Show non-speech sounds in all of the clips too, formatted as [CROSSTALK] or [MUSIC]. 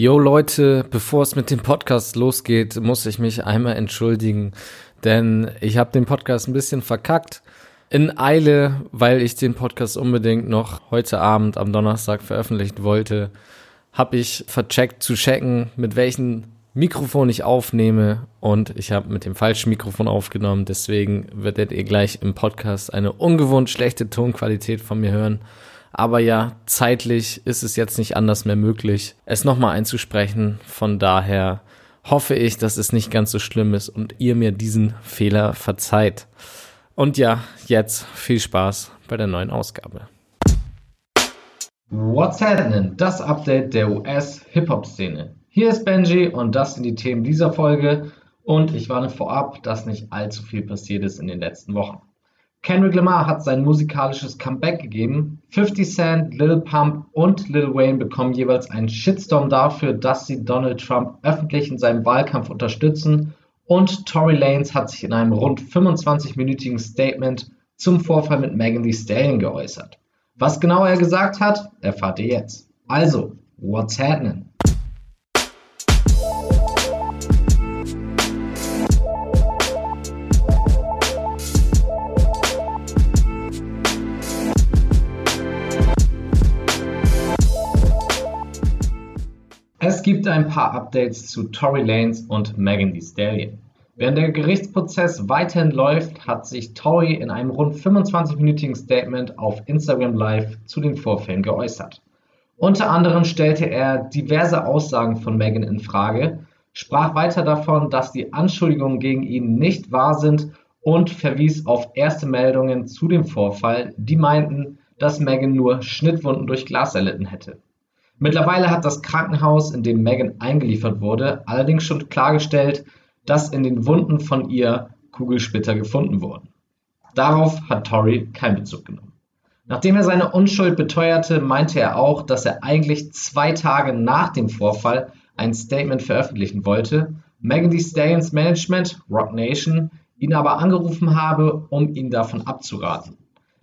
Yo Leute, bevor es mit dem Podcast losgeht, muss ich mich einmal entschuldigen, denn ich habe den Podcast ein bisschen verkackt. In Eile, weil ich den Podcast unbedingt noch heute Abend am Donnerstag veröffentlichen wollte, habe ich vercheckt zu checken, mit welchem Mikrofon ich aufnehme und ich habe mit dem falschen Mikrofon aufgenommen, deswegen werdet ihr gleich im Podcast eine ungewohnt schlechte Tonqualität von mir hören. Aber ja, zeitlich ist es jetzt nicht anders mehr möglich, es nochmal einzusprechen. Von daher hoffe ich, dass es nicht ganz so schlimm ist und ihr mir diesen Fehler verzeiht. Und ja, jetzt viel Spaß bei der neuen Ausgabe. What's happening? Das Update der US-Hip-Hop-Szene. Hier ist Benji und das sind die Themen dieser Folge. Und ich warne vorab, dass nicht allzu viel passiert ist in den letzten Wochen. Kendrick Lamar hat sein musikalisches Comeback gegeben. 50 Cent, Lil Pump und Lil Wayne bekommen jeweils einen Shitstorm dafür, dass sie Donald Trump öffentlich in seinem Wahlkampf unterstützen. Und Tory Lanez hat sich in einem rund 25-minütigen Statement zum Vorfall mit Megan Thee Stallion geäußert. Was genau er gesagt hat, erfahrt ihr jetzt. Also, what's happening? Es gibt ein paar Updates zu Tory Lanez und Megan Thee Stallion. Während der Gerichtsprozess weiterhin läuft, hat sich Tory in einem rund 25-minütigen Statement auf Instagram Live zu den Vorfällen geäußert. Unter anderem stellte er diverse Aussagen von Megan in Frage, sprach weiter davon, dass die Anschuldigungen gegen ihn nicht wahr sind und verwies auf erste Meldungen zu dem Vorfall, die meinten, dass Megan nur Schnittwunden durch Glas erlitten hätte. Mittlerweile hat das Krankenhaus, in dem Megan eingeliefert wurde, allerdings schon klargestellt, dass in den Wunden von ihr Kugelsplitter gefunden wurden. Darauf hat Tory keinen Bezug genommen. Nachdem er seine Unschuld beteuerte, meinte er auch, dass er eigentlich zwei Tage nach dem Vorfall ein Statement veröffentlichen wollte, Megan Thee Stallions Management, Rock Nation, ihn aber angerufen habe, um ihn davon abzuraten.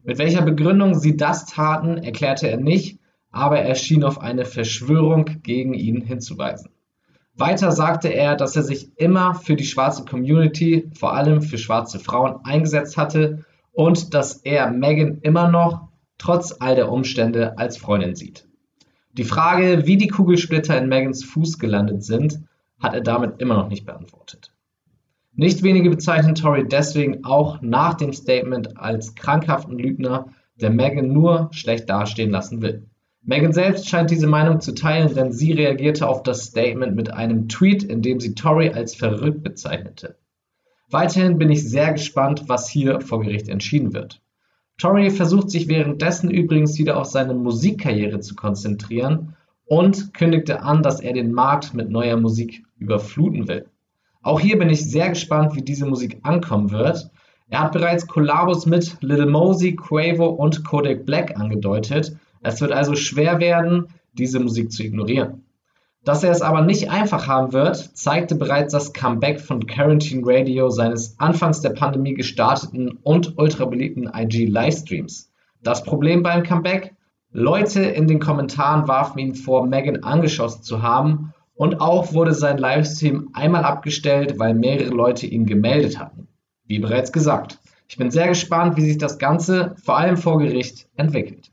Mit welcher Begründung sie das taten, erklärte er nicht, aber er schien auf eine Verschwörung gegen ihn hinzuweisen. Weiter sagte er, dass er sich immer für die schwarze Community, vor allem für schwarze Frauen, eingesetzt hatte und dass er Megan immer noch, trotz all der Umstände, als Freundin sieht. Die Frage, wie die Kugelsplitter in Megans Fuß gelandet sind, hat er damit immer noch nicht beantwortet. Nicht wenige bezeichnen Tory deswegen auch nach dem Statement als krankhaften Lügner, der Megan nur schlecht dastehen lassen will. Megan selbst scheint diese Meinung zu teilen, denn sie reagierte auf das Statement mit einem Tweet, in dem sie Tory als verrückt bezeichnete. Weiterhin bin ich sehr gespannt, was hier vor Gericht entschieden wird. Tory versucht sich währenddessen übrigens wieder auf seine Musikkarriere zu konzentrieren und kündigte an, dass er den Markt mit neuer Musik überfluten will. Auch hier bin ich sehr gespannt, wie diese Musik ankommen wird. Er hat bereits Kollabos mit Little Mosey, Quavo und Kodak Black angedeutet, es wird also schwer werden, diese Musik zu ignorieren. Dass er es aber nicht einfach haben wird, zeigte bereits das Comeback von Quarantine Radio seines anfangs der Pandemie gestarteten und ultra beliebten IG-Livestreams. Das Problem beim Comeback? Leute in den Kommentaren warfen ihn vor, Megan angeschossen zu haben und auch wurde sein Livestream einmal abgestellt, weil mehrere Leute ihn gemeldet hatten. Wie bereits gesagt, ich bin sehr gespannt, wie sich das Ganze vor allem vor Gericht entwickelt.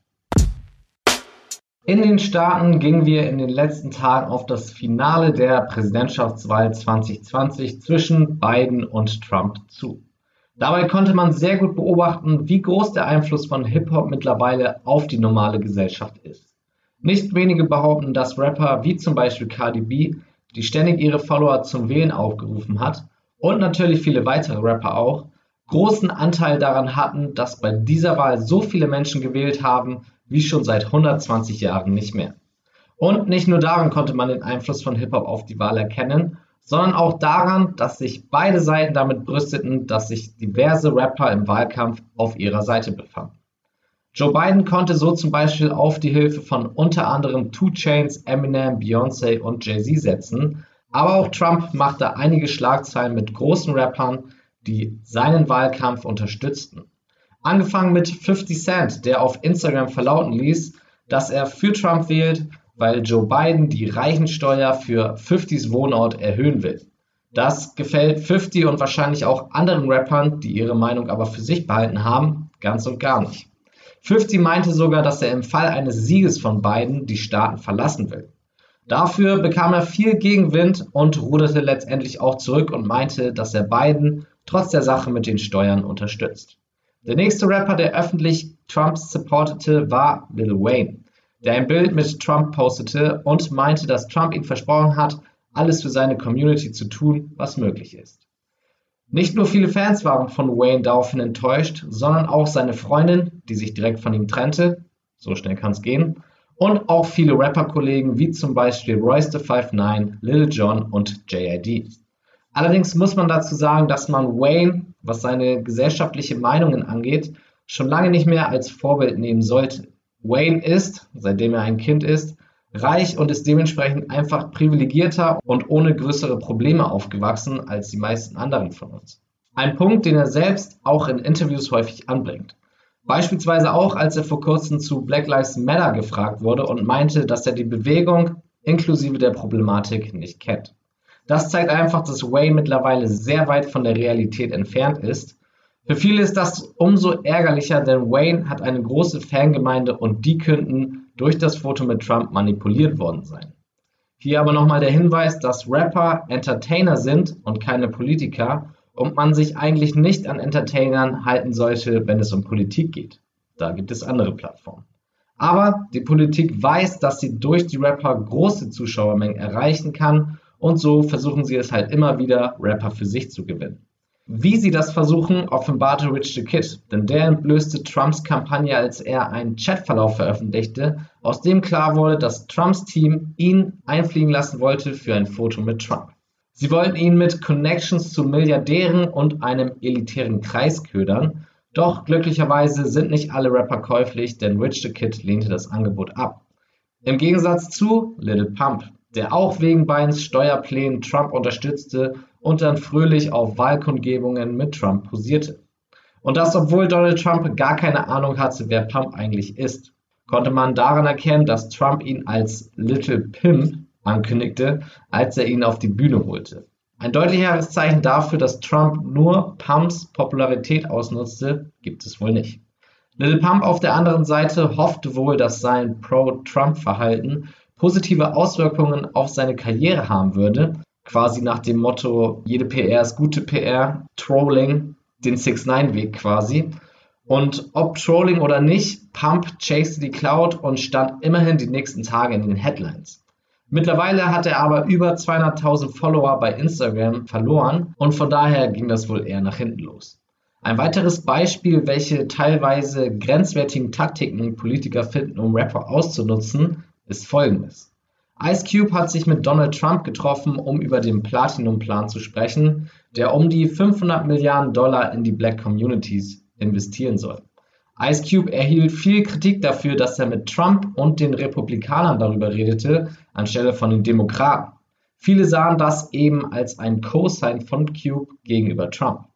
In den Staaten gingen wir in den letzten Tagen auf das Finale der Präsidentschaftswahl 2020 zwischen Biden und Trump zu. Dabei konnte man sehr gut beobachten, wie groß der Einfluss von Hip-Hop mittlerweile auf die normale Gesellschaft ist. Nicht wenige behaupten, dass Rapper wie zum Beispiel Cardi B, die ständig ihre Follower zum Wählen aufgerufen hat, und natürlich viele weitere Rapper auch, großen Anteil daran hatten, dass bei dieser Wahl so viele Menschen gewählt haben, wie schon seit 120 Jahren nicht mehr. Und nicht nur daran konnte man den Einfluss von Hip-Hop auf die Wahl erkennen, sondern auch daran, dass sich beide Seiten damit brüsteten, dass sich diverse Rapper im Wahlkampf auf ihrer Seite befanden. Joe Biden konnte so zum Beispiel auf die Hilfe von unter anderem Two Chains, Eminem, Beyoncé und Jay-Z setzen, aber auch Trump machte einige Schlagzeilen mit großen Rappern, die seinen Wahlkampf unterstützten. Angefangen mit 50 Cent, der auf Instagram verlauten ließ, dass er für Trump wählt weil Joe Biden die Reichensteuer für 50s Wohnort erhöhen will. Das gefällt 50 und wahrscheinlich auch anderen Rappern, die ihre Meinung aber für sich behalten haben, ganz und gar nicht. 50 meinte sogar, dass er im Fall eines Sieges von Biden die Staaten verlassen will. Dafür bekam er viel Gegenwind und ruderte letztendlich auch zurück und meinte, dass er Biden trotz der Sache mit den Steuern unterstützt. Der nächste Rapper, der öffentlich Trump supportete, war Lil Wayne, der ein Bild mit Trump postete und meinte, dass Trump ihm versprochen hat, alles für seine Community zu tun, was möglich ist. Nicht nur viele Fans waren von Wayne daraufhin enttäuscht, sondern auch seine Freundin, die sich direkt von ihm trennte, so schnell kann es gehen, und auch viele Rapper-Kollegen wie zum Beispiel Royce the 59, Lil Jon und JID. Allerdings muss man dazu sagen, dass man Wayne, was seine gesellschaftliche Meinungen angeht, schon lange nicht mehr als Vorbild nehmen sollte. Wayne ist, seitdem er ein Kind ist, reich und ist dementsprechend einfach privilegierter und ohne größere Probleme aufgewachsen als die meisten anderen von uns. Ein Punkt, den er selbst auch in Interviews häufig anbringt. Beispielsweise auch, als er vor kurzem zu Black Lives Matter gefragt wurde und meinte, dass er die Bewegung inklusive der Problematik nicht kennt. Das zeigt einfach, dass Wayne mittlerweile sehr weit von der Realität entfernt ist. Für viele ist das umso ärgerlicher, denn Wayne hat eine große Fangemeinde und die könnten durch das Foto mit Trump manipuliert worden sein. Hier aber nochmal der Hinweis, dass Rapper Entertainer sind und keine Politiker und man sich eigentlich nicht an Entertainern halten sollte, wenn es um Politik geht. Da gibt es andere Plattformen. Aber die Politik weiß, dass sie durch die Rapper große Zuschauermengen erreichen kann und so versuchen sie es halt immer wieder, Rapper für sich zu gewinnen. Wie sie das versuchen, offenbarte Rich the Kid, denn der entblößte Trumps Kampagne, als er einen Chatverlauf veröffentlichte, aus dem klar wurde, dass Trumps Team ihn einfliegen lassen wollte für ein Foto mit Trump. Sie wollten ihn mit Connections zu Milliardären und einem elitären Kreis ködern, doch glücklicherweise sind nicht alle Rapper käuflich, denn Rich the Kid lehnte das Angebot ab. Im Gegensatz zu Little Pump, der auch wegen Bidens Steuerplänen Trump unterstützte und dann fröhlich auf Wahlkundgebungen mit Trump posierte. Und das, obwohl Donald Trump gar keine Ahnung hatte, wer Pump eigentlich ist, konnte man daran erkennen, dass Trump ihn als Little Pimp ankündigte, als er ihn auf die Bühne holte. Ein deutlicheres Zeichen dafür, dass Trump nur Pumps Popularität ausnutzte, gibt es wohl nicht. Little Pump auf der anderen Seite hoffte wohl, dass sein Pro-Trump-Verhalten positive Auswirkungen auf seine Karriere haben würde, quasi nach dem Motto, jede PR ist gute PR, Trolling, den 6-9-Weg quasi. Und ob Trolling oder nicht, Pump chased die Cloud und stand immerhin die nächsten Tage in den Headlines. Mittlerweile hat er aber über 200.000 Follower bei Instagram verloren und von daher ging das wohl eher nach hinten los. Ein weiteres Beispiel, welche teilweise grenzwertigen Taktiken Politiker finden, um Rapper auszunutzen, ist folgendes. Ice Cube hat sich mit Donald Trump getroffen, um über den Platinum-Plan zu sprechen, der um die 500 Milliarden Dollar in die Black Communities investieren soll. Ice Cube erhielt viel Kritik dafür, dass er mit Trump und den Republikanern darüber redete, anstelle von den Demokraten. Viele sahen das eben als ein Co-Sign von Cube gegenüber Trump.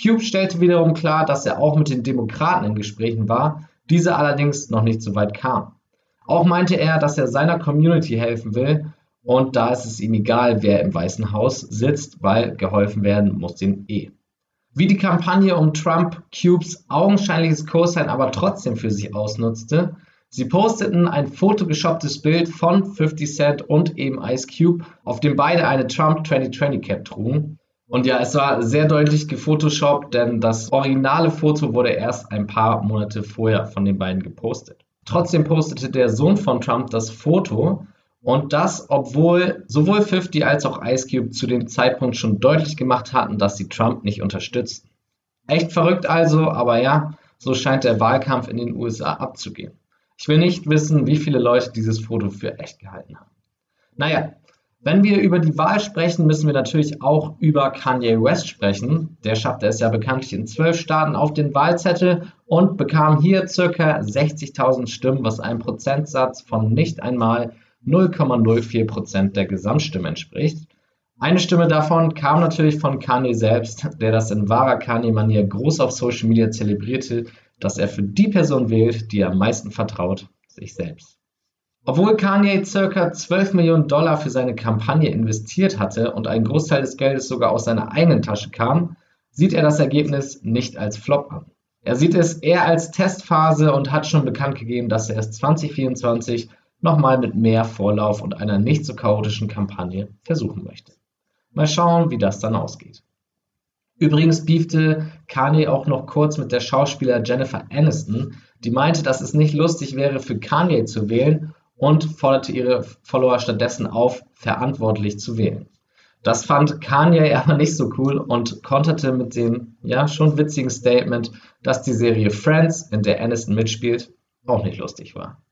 Cube stellte wiederum klar, dass er auch mit den Demokraten in Gesprächen war, diese allerdings noch nicht so weit kamen. Auch meinte er, dass er seiner Community helfen will und da ist es ihm egal, wer im Weißen Haus sitzt, weil geholfen werden muss den eh. Wie die Kampagne um Trump Cubes augenscheinliches Co-Sign aber trotzdem für sich ausnutzte, sie posteten ein photoshopptes Bild von 50 Cent und eben Ice Cube, auf dem beide eine Trump 2020 Cap trugen. Und ja, es war sehr deutlich gefotoshoppt, denn das originale Foto wurde erst ein paar Monate vorher von den beiden gepostet. Trotzdem postete der Sohn von Trump das Foto und das, obwohl sowohl 50 als auch Ice Cube zu dem Zeitpunkt schon deutlich gemacht hatten, dass sie Trump nicht unterstützen. Echt verrückt also, aber ja, so scheint der Wahlkampf in den USA abzugehen. Ich will nicht wissen, wie viele Leute dieses Foto für echt gehalten haben. Naja, wenn wir über die Wahl sprechen, müssen wir natürlich auch über Kanye West sprechen. Der schaffte es ja bekanntlich in zwölf Staaten auf den Wahlzettel und bekam hier circa 60.000 Stimmen, was einem Prozentsatz von nicht einmal 0,04 Prozent der Gesamtstimme entspricht. Eine Stimme davon kam natürlich von Kanye selbst, der das in wahrer Kanye-Manier groß auf Social Media zelebrierte, dass er für die Person wählt, die er am meisten vertraut, sich selbst. Obwohl Kanye ca. 12 Millionen Dollar für seine Kampagne investiert hatte und ein Großteil des Geldes sogar aus seiner eigenen Tasche kam, sieht er das Ergebnis nicht als Flop an. Er sieht es eher als Testphase und hat schon bekannt gegeben, dass er es 2024 nochmal mit mehr Vorlauf und einer nicht so chaotischen Kampagne versuchen möchte. Mal schauen, wie das dann ausgeht. Übrigens beefte Kanye auch noch kurz mit der Schauspieler Jennifer Aniston, die meinte, dass es nicht lustig wäre, für Kanye zu wählen und forderte ihre Follower stattdessen auf, verantwortlich zu wählen. Das fand Kanye [LAUGHS] aber nicht so cool und konterte mit dem ja schon witzigen Statement, dass die Serie Friends, in der Aniston mitspielt, auch nicht lustig war.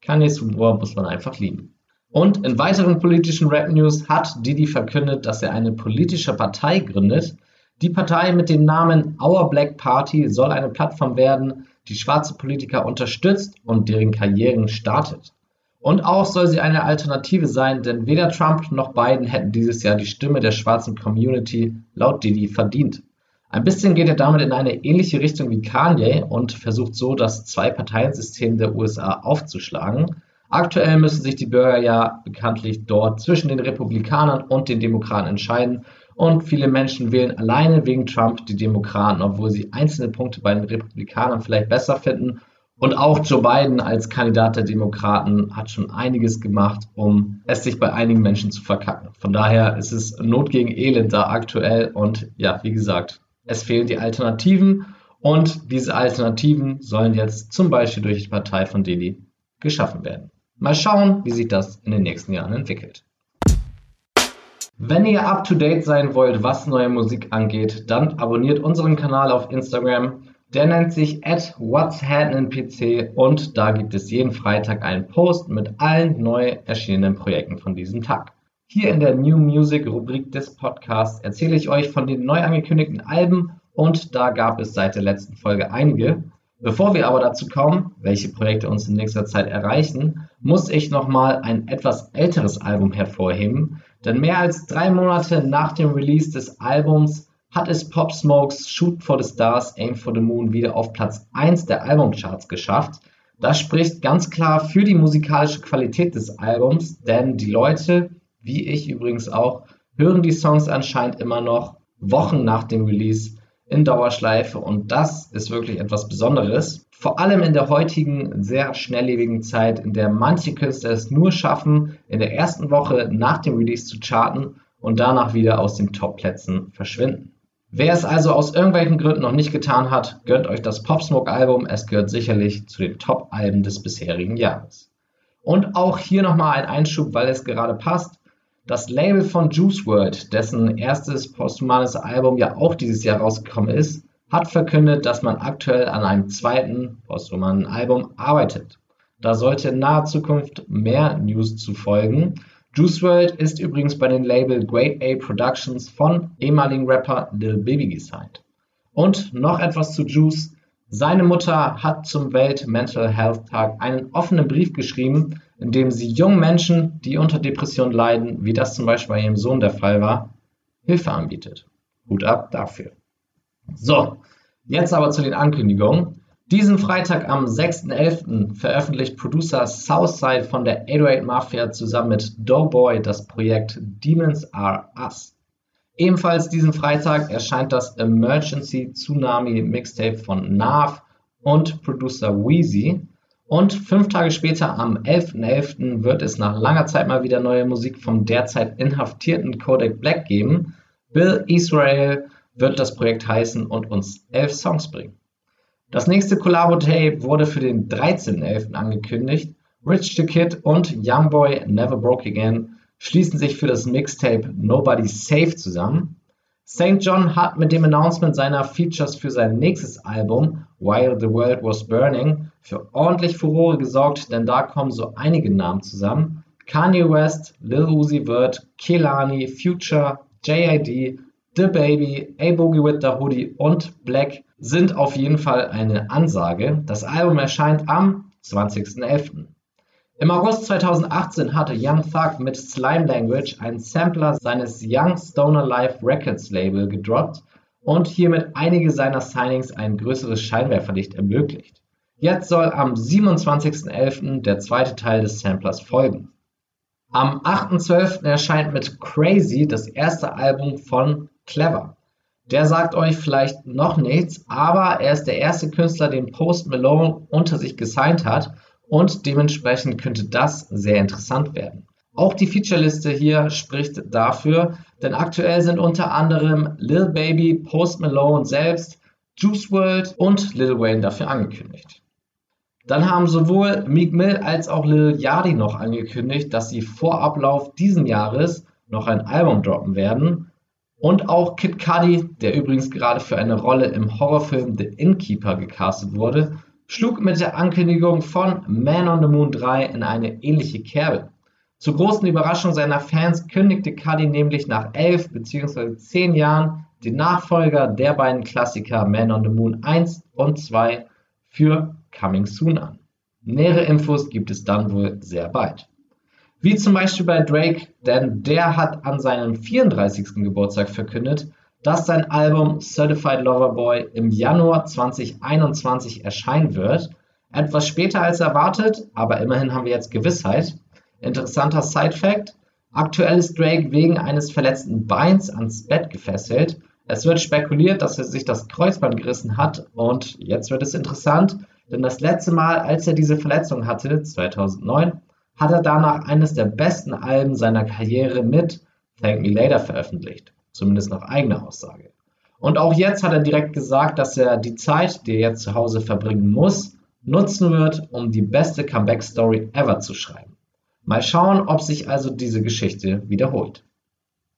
Kanyes Humor muss man einfach lieben. Und in weiteren politischen Rap-News hat Didi verkündet, dass er eine politische Partei gründet. Die Partei mit dem Namen Our Black Party soll eine Plattform werden, die schwarze Politiker unterstützt und deren Karrieren startet. Und auch soll sie eine Alternative sein, denn weder Trump noch Biden hätten dieses Jahr die Stimme der schwarzen Community laut Didi verdient. Ein bisschen geht er damit in eine ähnliche Richtung wie Kanye und versucht so das Zwei-Parteien-System der USA aufzuschlagen. Aktuell müssen sich die Bürger ja bekanntlich dort zwischen den Republikanern und den Demokraten entscheiden und viele Menschen wählen alleine wegen Trump die Demokraten, obwohl sie einzelne Punkte bei den Republikanern vielleicht besser finden und auch Joe Biden als Kandidat der Demokraten hat schon einiges gemacht, um es sich bei einigen Menschen zu verkacken. Von daher ist es Not gegen Elend da aktuell und ja, wie gesagt, es fehlen die Alternativen und diese Alternativen sollen jetzt zum Beispiel durch die Partei von Deli geschaffen werden. Mal schauen, wie sich das in den nächsten Jahren entwickelt. Wenn ihr up to date sein wollt, was neue Musik angeht, dann abonniert unseren Kanal auf Instagram der nennt sich at What's Happening PC und da gibt es jeden Freitag einen Post mit allen neu erschienenen Projekten von diesem Tag. Hier in der New Music Rubrik des Podcasts erzähle ich euch von den neu angekündigten Alben und da gab es seit der letzten Folge einige. Bevor wir aber dazu kommen, welche Projekte uns in nächster Zeit erreichen, muss ich nochmal ein etwas älteres Album hervorheben, denn mehr als drei Monate nach dem Release des Albums hat es Pop Smokes Shoot for the Stars, Aim for the Moon wieder auf Platz 1 der Albumcharts geschafft. Das spricht ganz klar für die musikalische Qualität des Albums, denn die Leute, wie ich übrigens auch, hören die Songs anscheinend immer noch Wochen nach dem Release in Dauerschleife und das ist wirklich etwas Besonderes. Vor allem in der heutigen sehr schnelllebigen Zeit, in der manche Künstler es nur schaffen, in der ersten Woche nach dem Release zu charten und danach wieder aus den Top-Plätzen verschwinden. Wer es also aus irgendwelchen Gründen noch nicht getan hat, gönnt euch das Pop Smoke Album. Es gehört sicherlich zu den Top-Alben des bisherigen Jahres. Und auch hier nochmal ein Einschub, weil es gerade passt. Das Label von Juice World, dessen erstes posthumanes Album ja auch dieses Jahr rausgekommen ist, hat verkündet, dass man aktuell an einem zweiten posthumanen Album arbeitet. Da sollte in naher Zukunft mehr News zu folgen. Juice WRLD ist übrigens bei dem Label Great A Productions von ehemaligen Rapper Lil Baby gesigned. Und noch etwas zu Juice. Seine Mutter hat zum Welt Mental Health Tag einen offenen Brief geschrieben, in dem sie jungen Menschen, die unter Depression leiden, wie das zum Beispiel bei ihrem Sohn der Fall war, Hilfe anbietet. Hut ab dafür. So, jetzt aber zu den Ankündigungen. Diesen Freitag am 6.11. veröffentlicht Producer Southside von der 808 Mafia zusammen mit Doughboy das Projekt Demons Are Us. Ebenfalls diesen Freitag erscheint das Emergency Tsunami Mixtape von Nav und Producer Wheezy. Und fünf Tage später, am 11.11., .11., wird es nach langer Zeit mal wieder neue Musik vom derzeit inhaftierten Kodak Black geben. Bill Israel wird das Projekt heißen und uns elf Songs bringen. Das nächste Collabo-Tape wurde für den 13.11. angekündigt. Rich the Kid und Youngboy Never Broke Again schließen sich für das Mixtape Nobody's Safe zusammen. St. John hat mit dem Announcement seiner Features für sein nächstes Album While the World Was Burning für ordentlich Furore gesorgt, denn da kommen so einige Namen zusammen. Kanye West, Lil Uzi Vert, Kelani, Future, JID, The Baby, A Boogie with the Hoodie und Black sind auf jeden Fall eine Ansage. Das Album erscheint am 20.11. Im August 2018 hatte Young Thug mit Slime Language einen Sampler seines Young Stoner Life Records Label gedroppt und hiermit einige seiner Signings ein größeres Scheinwerferlicht ermöglicht. Jetzt soll am 27.11. der zweite Teil des Samplers folgen. Am 8.12. erscheint mit Crazy das erste Album von Clever. Der sagt euch vielleicht noch nichts, aber er ist der erste Künstler, den Post Malone unter sich gesigned hat und dementsprechend könnte das sehr interessant werden. Auch die Featureliste hier spricht dafür, denn aktuell sind unter anderem Lil Baby, Post Malone selbst, Juice WRLD und Lil Wayne dafür angekündigt. Dann haben sowohl Meek Mill als auch Lil Yachty noch angekündigt, dass sie vor Ablauf diesen Jahres noch ein Album droppen werden. Und auch Kid Cudi, der übrigens gerade für eine Rolle im Horrorfilm The Innkeeper gecastet wurde, schlug mit der Ankündigung von Man on the Moon 3 in eine ähnliche Kerbe. Zur großen Überraschung seiner Fans kündigte Cuddy nämlich nach elf bzw. zehn Jahren den Nachfolger der beiden Klassiker Man on the Moon 1 und 2 für Coming Soon an. Nähere Infos gibt es dann wohl sehr bald. Wie zum Beispiel bei Drake, denn der hat an seinem 34. Geburtstag verkündet, dass sein Album Certified Lover Boy im Januar 2021 erscheinen wird. Etwas später als erwartet, aber immerhin haben wir jetzt Gewissheit. Interessanter Side-Fact: Aktuell ist Drake wegen eines verletzten Beins ans Bett gefesselt. Es wird spekuliert, dass er sich das Kreuzband gerissen hat und jetzt wird es interessant, denn das letzte Mal, als er diese Verletzung hatte, 2009, hat er danach eines der besten Alben seiner Karriere mit Thank Me Later veröffentlicht, zumindest nach eigener Aussage. Und auch jetzt hat er direkt gesagt, dass er die Zeit, die er jetzt zu Hause verbringen muss, nutzen wird, um die beste Comeback-Story ever zu schreiben. Mal schauen, ob sich also diese Geschichte wiederholt.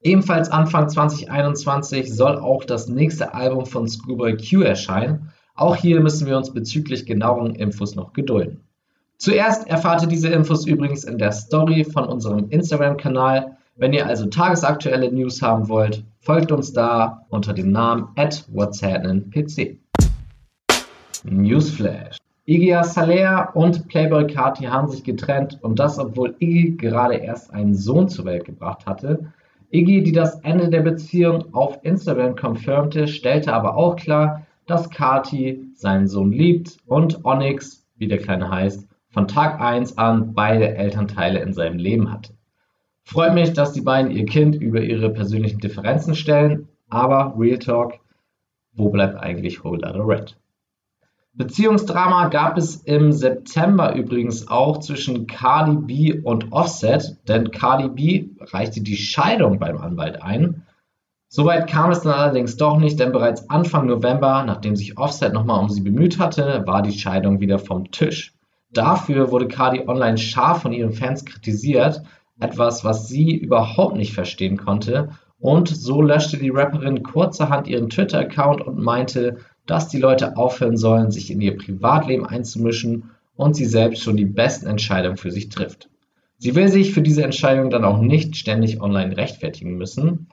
Ebenfalls Anfang 2021 soll auch das nächste Album von Schoolboy Q erscheinen. Auch hier müssen wir uns bezüglich genaueren Infos noch gedulden. Zuerst erfahrt ihr diese Infos übrigens in der Story von unserem Instagram-Kanal. Wenn ihr also tagesaktuelle News haben wollt, folgt uns da unter dem Namen at what's Newsflash. Iggy Azalea und Playboy Carti haben sich getrennt und das, obwohl Iggy gerade erst einen Sohn zur Welt gebracht hatte. Iggy, die das Ende der Beziehung auf Instagram confirmte, stellte aber auch klar, dass Carti seinen Sohn liebt und Onyx, wie der Kleine heißt, von Tag 1 an beide Elternteile in seinem Leben hatte. Freut mich, dass die beiden ihr Kind über ihre persönlichen Differenzen stellen, aber Real Talk, wo bleibt eigentlich Whole Lotta Red? Beziehungsdrama gab es im September übrigens auch zwischen Cardi B und Offset, denn Cardi B reichte die Scheidung beim Anwalt ein. Soweit kam es dann allerdings doch nicht, denn bereits Anfang November, nachdem sich Offset nochmal um sie bemüht hatte, war die Scheidung wieder vom Tisch. Dafür wurde Cardi online scharf von ihren Fans kritisiert, etwas, was sie überhaupt nicht verstehen konnte. Und so löschte die Rapperin kurzerhand ihren Twitter-Account und meinte, dass die Leute aufhören sollen, sich in ihr Privatleben einzumischen und sie selbst schon die besten Entscheidungen für sich trifft. Sie will sich für diese Entscheidung dann auch nicht ständig online rechtfertigen müssen,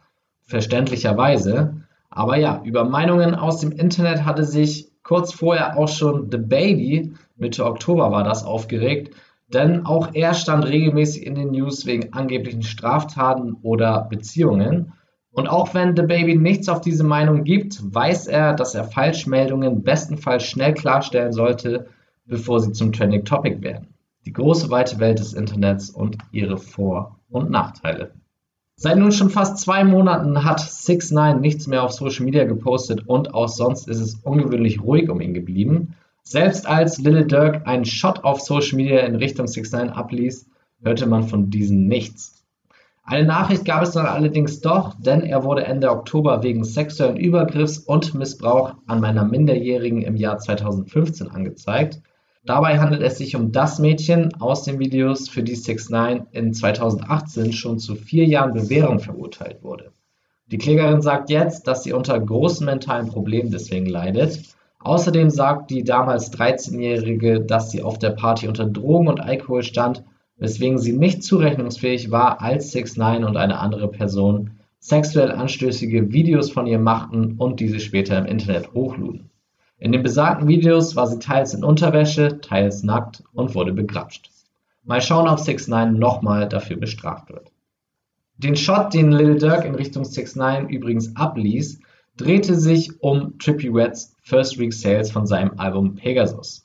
verständlicherweise. Aber ja, über Meinungen aus dem Internet hatte sich kurz vorher auch schon The Baby, Mitte Oktober war das, aufgeregt, denn auch er stand regelmäßig in den News wegen angeblichen Straftaten oder Beziehungen. Und auch wenn The Baby nichts auf diese Meinung gibt, weiß er, dass er Falschmeldungen bestenfalls schnell klarstellen sollte, bevor sie zum Trending Topic werden. Die große weite Welt des Internets und ihre Vor- und Nachteile. Seit nun schon fast zwei Monaten hat 6 9 nichts mehr auf Social Media gepostet und auch sonst ist es ungewöhnlich ruhig um ihn geblieben. Selbst als Little Dirk einen Shot auf Social Media in Richtung 6 9 abließ, hörte man von diesem nichts. Eine Nachricht gab es dann allerdings doch, denn er wurde Ende Oktober wegen sexuellen Übergriffs und Missbrauch an meiner Minderjährigen im Jahr 2015 angezeigt. Dabei handelt es sich um das Mädchen aus den Videos, für die 6 9 in 2018 schon zu vier Jahren Bewährung verurteilt wurde. Die Klägerin sagt jetzt, dass sie unter großen mentalen Problemen deswegen leidet. Außerdem sagt die damals 13-Jährige, dass sie auf der Party unter Drogen und Alkohol stand weswegen sie nicht zurechnungsfähig war, als 6 9 und eine andere Person sexuell anstößige Videos von ihr machten und diese später im Internet hochluden. In den besagten Videos war sie teils in Unterwäsche, teils nackt und wurde begrapscht. Mal schauen, ob 6 9 nochmal dafür bestraft wird. Den Shot, den Lil Durk in Richtung 6 9 übrigens abließ, drehte sich um Trippy Reds First Week Sales von seinem Album Pegasus.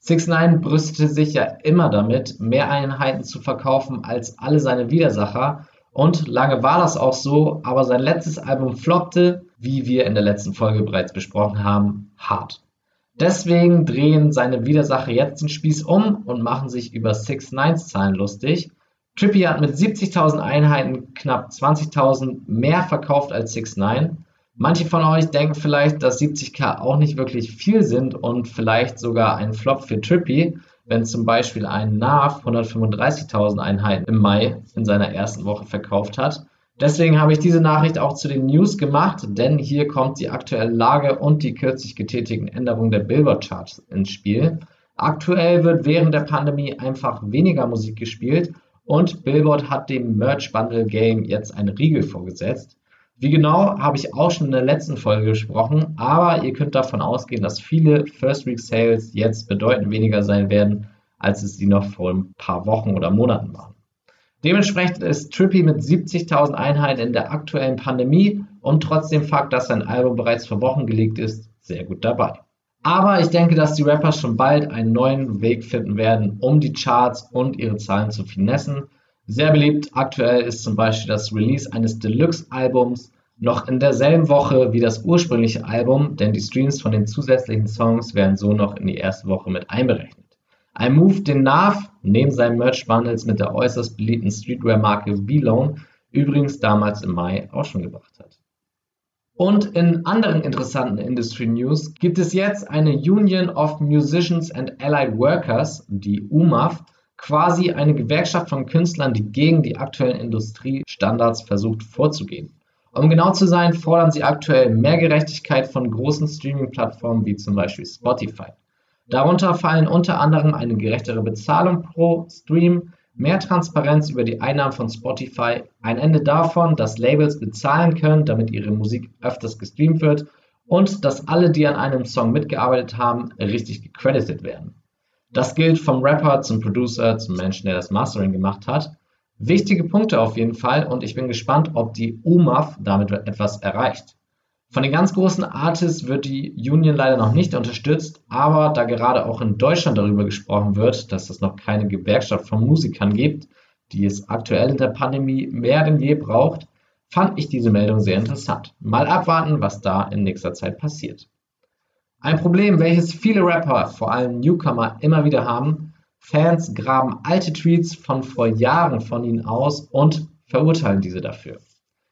6 9 brüstete sich ja immer damit, mehr Einheiten zu verkaufen als alle seine Widersacher und lange war das auch so, aber sein letztes Album floppte, wie wir in der letzten Folge bereits besprochen haben, hart. Deswegen drehen seine Widersacher jetzt den Spieß um und machen sich über 6 9s Zahlen lustig. Trippy hat mit 70.000 Einheiten knapp 20.000 mehr verkauft als 6 9 Manche von euch denken vielleicht, dass 70k auch nicht wirklich viel sind und vielleicht sogar ein Flop für Trippy, wenn zum Beispiel ein Nav 135.000 Einheiten im Mai in seiner ersten Woche verkauft hat. Deswegen habe ich diese Nachricht auch zu den News gemacht, denn hier kommt die aktuelle Lage und die kürzlich getätigten Änderungen der Billboard-Charts ins Spiel. Aktuell wird während der Pandemie einfach weniger Musik gespielt und Billboard hat dem Merch Bundle Game jetzt eine Riegel vorgesetzt. Wie genau, habe ich auch schon in der letzten Folge gesprochen, aber ihr könnt davon ausgehen, dass viele First Week Sales jetzt bedeutend weniger sein werden, als es sie noch vor ein paar Wochen oder Monaten waren. Dementsprechend ist Trippy mit 70.000 Einheiten in der aktuellen Pandemie und trotz dem Fakt, dass sein Album bereits vor Wochen gelegt ist, sehr gut dabei. Aber ich denke, dass die Rapper schon bald einen neuen Weg finden werden, um die Charts und ihre Zahlen zu finessen sehr beliebt aktuell ist zum Beispiel das Release eines Deluxe-Albums noch in derselben Woche wie das ursprüngliche Album, denn die Streams von den zusätzlichen Songs werden so noch in die erste Woche mit einberechnet. Ein Move, den Nav neben seinen Merch-Bundles mit der äußerst beliebten Streetwear-Marke V-Lone übrigens damals im Mai auch schon gebracht hat. Und in anderen interessanten Industry News gibt es jetzt eine Union of Musicians and Allied Workers, die UMAF, quasi eine Gewerkschaft von Künstlern, die gegen die aktuellen Industriestandards versucht vorzugehen. Um genau zu sein, fordern sie aktuell mehr Gerechtigkeit von großen Streaming-Plattformen wie zum Beispiel Spotify. Darunter fallen unter anderem eine gerechtere Bezahlung pro Stream, mehr Transparenz über die Einnahmen von Spotify, ein Ende davon, dass Labels bezahlen können, damit ihre Musik öfters gestreamt wird und dass alle, die an einem Song mitgearbeitet haben, richtig gecredited werden. Das gilt vom Rapper zum Producer, zum Menschen, der das Mastering gemacht hat. Wichtige Punkte auf jeden Fall und ich bin gespannt, ob die UMAF damit etwas erreicht. Von den ganz großen Artists wird die Union leider noch nicht unterstützt, aber da gerade auch in Deutschland darüber gesprochen wird, dass es noch keine Gewerkschaft von Musikern gibt, die es aktuell in der Pandemie mehr denn je braucht, fand ich diese Meldung sehr interessant. Mal abwarten, was da in nächster Zeit passiert. Ein Problem, welches viele Rapper, vor allem Newcomer, immer wieder haben, Fans graben alte Tweets von vor Jahren von ihnen aus und verurteilen diese dafür.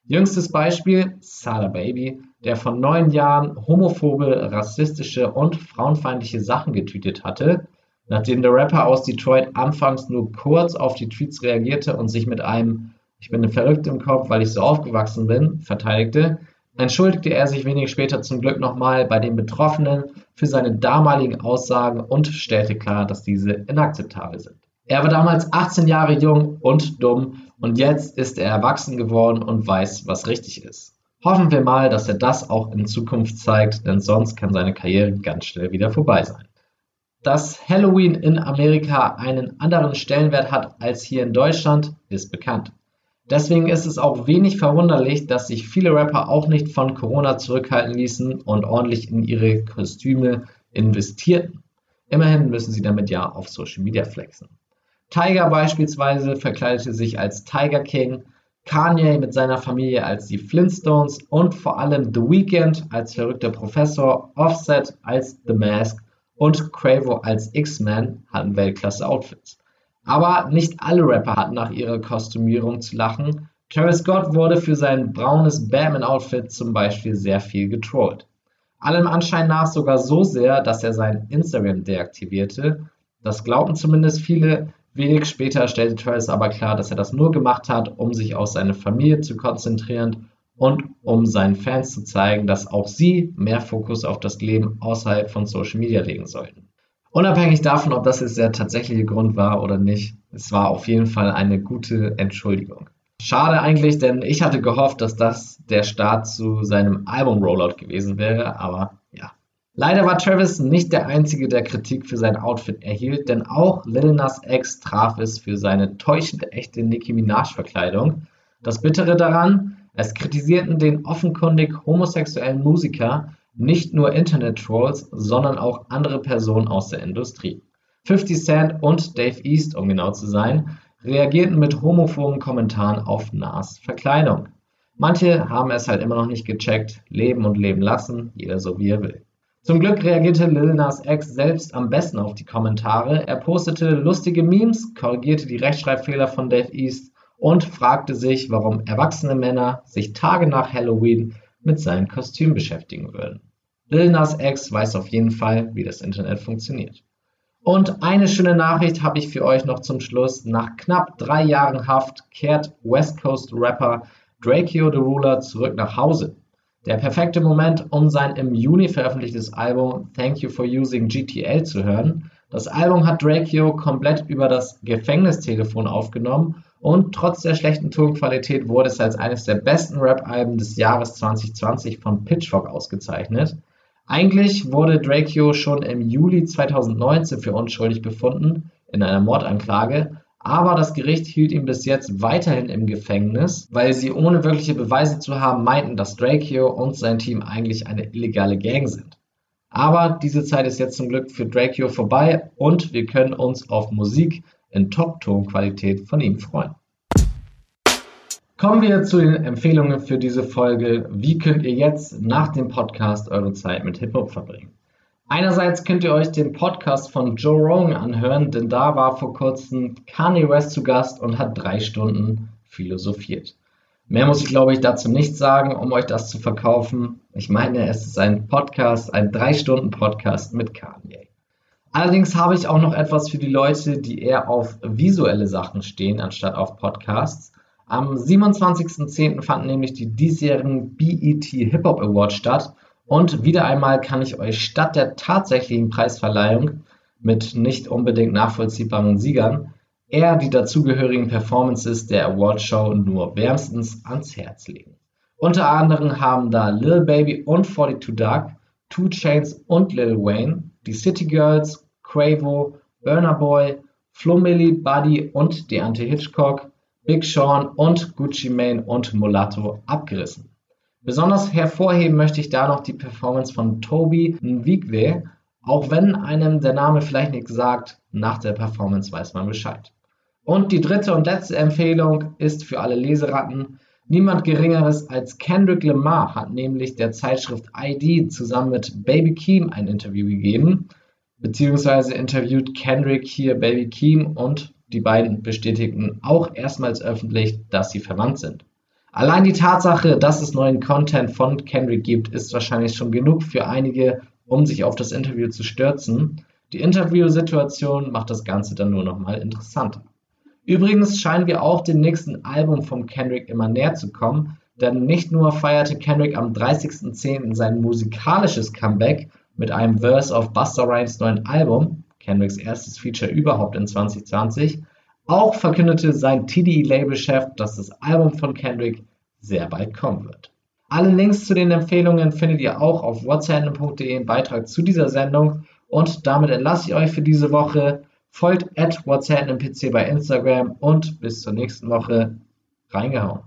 Jüngstes Beispiel, Sada Baby, der vor neun Jahren homophobe, rassistische und frauenfeindliche Sachen getweetet hatte, nachdem der Rapper aus Detroit anfangs nur kurz auf die Tweets reagierte und sich mit einem Ich bin verrückt im Kopf, weil ich so aufgewachsen bin, verteidigte, entschuldigte er sich wenig später zum Glück nochmal bei den Betroffenen für seine damaligen Aussagen und stellte klar, dass diese inakzeptabel sind. Er war damals 18 Jahre jung und dumm und jetzt ist er erwachsen geworden und weiß, was richtig ist. Hoffen wir mal, dass er das auch in Zukunft zeigt, denn sonst kann seine Karriere ganz schnell wieder vorbei sein. Dass Halloween in Amerika einen anderen Stellenwert hat als hier in Deutschland, ist bekannt. Deswegen ist es auch wenig verwunderlich, dass sich viele Rapper auch nicht von Corona zurückhalten ließen und ordentlich in ihre Kostüme investierten. Immerhin müssen sie damit ja auf Social Media flexen. Tiger beispielsweise verkleidete sich als Tiger King, Kanye mit seiner Familie als die Flintstones und vor allem The Weeknd als verrückter Professor, Offset als The Mask und Quavo als X-Man hatten Weltklasse-Outfits. Aber nicht alle Rapper hatten nach ihrer Kostümierung zu lachen. Travis Scott wurde für sein braunes Batman-Outfit zum Beispiel sehr viel getrollt. Allem Anschein nach sogar so sehr, dass er sein Instagram deaktivierte. Das glaubten zumindest viele. Wenig später stellte Travis aber klar, dass er das nur gemacht hat, um sich auf seine Familie zu konzentrieren und um seinen Fans zu zeigen, dass auch sie mehr Fokus auf das Leben außerhalb von Social Media legen sollten. Unabhängig davon, ob das jetzt der tatsächliche Grund war oder nicht, es war auf jeden Fall eine gute Entschuldigung. Schade eigentlich, denn ich hatte gehofft, dass das der Start zu seinem Album-Rollout gewesen wäre, aber ja. Leider war Travis nicht der Einzige, der Kritik für sein Outfit erhielt, denn auch Lil Nas X traf es für seine täuschend echte Nicki Minaj-Verkleidung. Das Bittere daran, es kritisierten den offenkundig homosexuellen Musiker nicht nur Internet-Trolls, sondern auch andere Personen aus der Industrie. 50 Cent und Dave East, um genau zu sein, reagierten mit homophoben Kommentaren auf Nas Verkleidung. Manche haben es halt immer noch nicht gecheckt, leben und leben lassen, jeder so wie er will. Zum Glück reagierte Lil Nas X selbst am besten auf die Kommentare. Er postete lustige Memes, korrigierte die Rechtschreibfehler von Dave East und fragte sich, warum erwachsene Männer sich Tage nach Halloween mit seinem Kostüm beschäftigen würden. Lil Nas X weiß auf jeden Fall, wie das Internet funktioniert. Und eine schöne Nachricht habe ich für euch noch zum Schluss. Nach knapp drei Jahren Haft kehrt West Coast Rapper Drakeo the Ruler zurück nach Hause. Der perfekte Moment, um sein im Juni veröffentlichtes Album Thank You for Using GTL zu hören. Das Album hat Drakeo komplett über das Gefängnistelefon aufgenommen und trotz der schlechten Tonqualität wurde es als eines der besten Rap-Alben des Jahres 2020 von Pitchfork ausgezeichnet. Eigentlich wurde Drakeo schon im Juli 2019 für unschuldig befunden in einer Mordanklage, aber das Gericht hielt ihn bis jetzt weiterhin im Gefängnis, weil sie ohne wirkliche Beweise zu haben meinten, dass Drakeo und sein Team eigentlich eine illegale Gang sind. Aber diese Zeit ist jetzt zum Glück für Drakeo vorbei und wir können uns auf Musik in Top-Tonqualität von ihm freuen. Kommen wir zu den Empfehlungen für diese Folge. Wie könnt ihr jetzt nach dem Podcast eure Zeit mit Hip-Hop verbringen? Einerseits könnt ihr euch den Podcast von Joe Rogan anhören, denn da war vor kurzem Kanye West zu Gast und hat drei Stunden philosophiert. Mehr muss ich, glaube ich, dazu nicht sagen, um euch das zu verkaufen. Ich meine, es ist ein Podcast, ein drei Stunden Podcast mit Kanye. Allerdings habe ich auch noch etwas für die Leute, die eher auf visuelle Sachen stehen, anstatt auf Podcasts. Am 27.10. fanden nämlich die diesjährigen BET Hip Hop Awards statt und wieder einmal kann ich euch statt der tatsächlichen Preisverleihung mit nicht unbedingt nachvollziehbaren Siegern eher die dazugehörigen Performances der Awardshow nur wärmstens ans Herz legen. Unter anderem haben da Lil Baby und 42 Dark, Two Chains und Lil Wayne, die City Girls, Quavo, Burner Boy, Flo Milli, Buddy und Deante Hitchcock Big Sean und Gucci Mane und Mulatto abgerissen. Besonders hervorheben möchte ich da noch die Performance von Toby Nwigwe, auch wenn einem der Name vielleicht nichts sagt, nach der Performance weiß man Bescheid. Und die dritte und letzte Empfehlung ist für alle Leseratten. Niemand Geringeres als Kendrick Lamar hat nämlich der Zeitschrift ID zusammen mit Baby Keem ein Interview gegeben, beziehungsweise interviewt Kendrick hier Baby Keem und die beiden bestätigten auch erstmals öffentlich, dass sie verwandt sind. Allein die Tatsache, dass es neuen Content von Kendrick gibt, ist wahrscheinlich schon genug für einige, um sich auf das Interview zu stürzen. Die Interviewsituation macht das Ganze dann nur noch mal interessanter. Übrigens scheinen wir auch dem nächsten Album von Kendrick immer näher zu kommen, denn nicht nur feierte Kendrick am 30.10. sein musikalisches Comeback mit einem Verse auf Busta Rhymes neuen Album, Kendricks erstes Feature überhaupt in 2020. Auch verkündete sein TDE-Labelchef, dass das Album von Kendrick sehr bald kommen wird. Alle Links zu den Empfehlungen findet ihr auch auf whatsapp.de im Beitrag zu dieser Sendung. Und damit entlasse ich euch für diese Woche. Folgt at WhatsApp bei Instagram und bis zur nächsten Woche. Reingehauen.